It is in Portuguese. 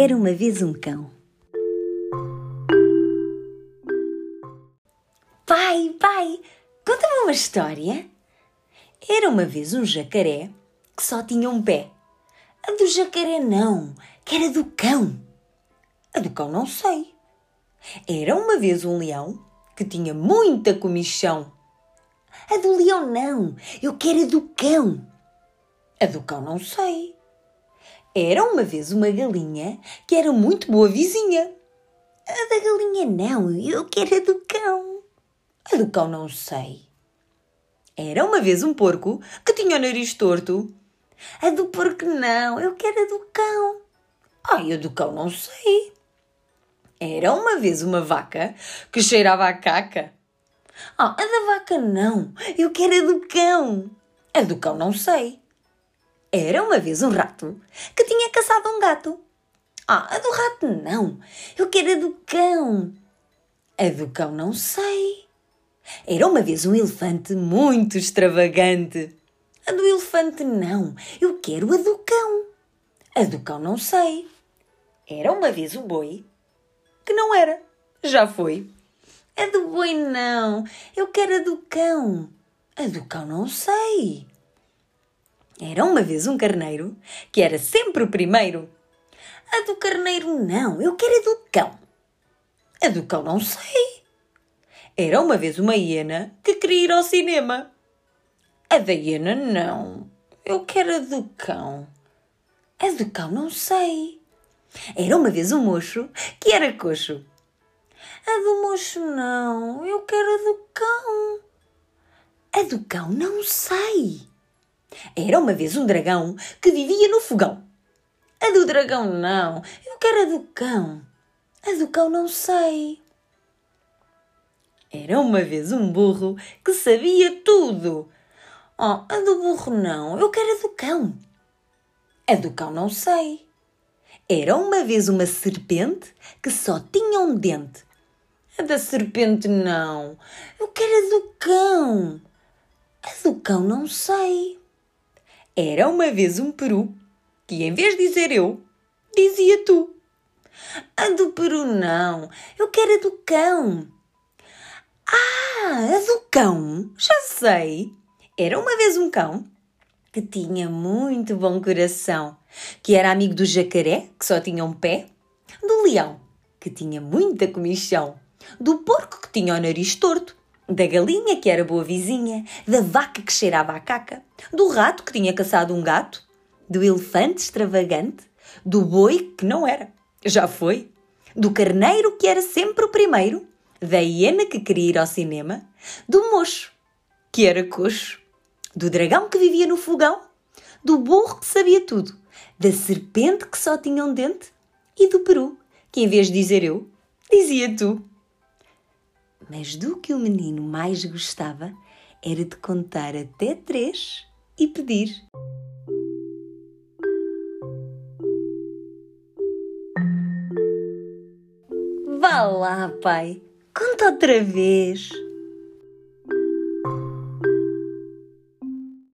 Era uma vez um cão. Pai, pai, conta-me uma história. Era uma vez um jacaré que só tinha um pé. A do jacaré não, que era do cão. A do cão não sei. Era uma vez um leão que tinha muita comichão. A do leão não, eu quero a do cão. A do cão não sei. Era uma vez uma galinha que era muito boa vizinha. A da galinha não, eu quero a do cão. A do cão não sei. Era uma vez um porco que tinha o nariz torto. A do porco não, eu quero a do cão. Ai, a do cão não sei. Era uma vez uma vaca que cheirava a caca. Ah, a da vaca não, eu quero a do cão. A do cão não sei. Era uma vez um rato que tinha caçado um gato. Ah, a do rato não. Eu quero a do cão. A do cão não sei. Era uma vez um elefante muito extravagante. A do elefante não. Eu quero a do cão. A do cão não sei. Era uma vez um boi que não era. Já foi. A do boi não. Eu quero a do cão. A do cão não sei. Era uma vez um carneiro que era sempre o primeiro. A do carneiro não, eu quero a do cão. A do cão não sei. Era uma vez uma hiena que queria ir ao cinema. A da hiena não, eu quero a do cão. A do cão não sei. Era uma vez um mocho que era coxo. A do mocho não, eu quero a do cão. A do cão não sei. Era uma vez um dragão que vivia no fogão. A do dragão não, eu quero a do cão. A do cão não sei. Era uma vez um burro que sabia tudo. Oh, a do burro não, eu quero a do cão. A do cão não sei. Era uma vez uma serpente que só tinha um dente. A da serpente não, eu quero a do cão. A do cão não sei. Era uma vez um peru que, em vez de dizer eu, dizia tu. A do peru não, eu quero a do cão. Ah, a do cão, já sei. Era uma vez um cão que tinha muito bom coração, que era amigo do jacaré, que só tinha um pé, do leão, que tinha muita comichão, do porco que tinha o nariz torto da galinha que era boa vizinha, da vaca que cheirava a caca, do rato que tinha caçado um gato, do elefante extravagante, do boi que não era, já foi, do carneiro que era sempre o primeiro, da hiena que queria ir ao cinema, do mocho que era coxo, do dragão que vivia no fogão, do burro que sabia tudo, da serpente que só tinha um dente e do peru que, em vez de dizer eu, dizia tu. Mas do que o menino mais gostava era de contar até três e pedir. Vá lá, pai, conta outra vez.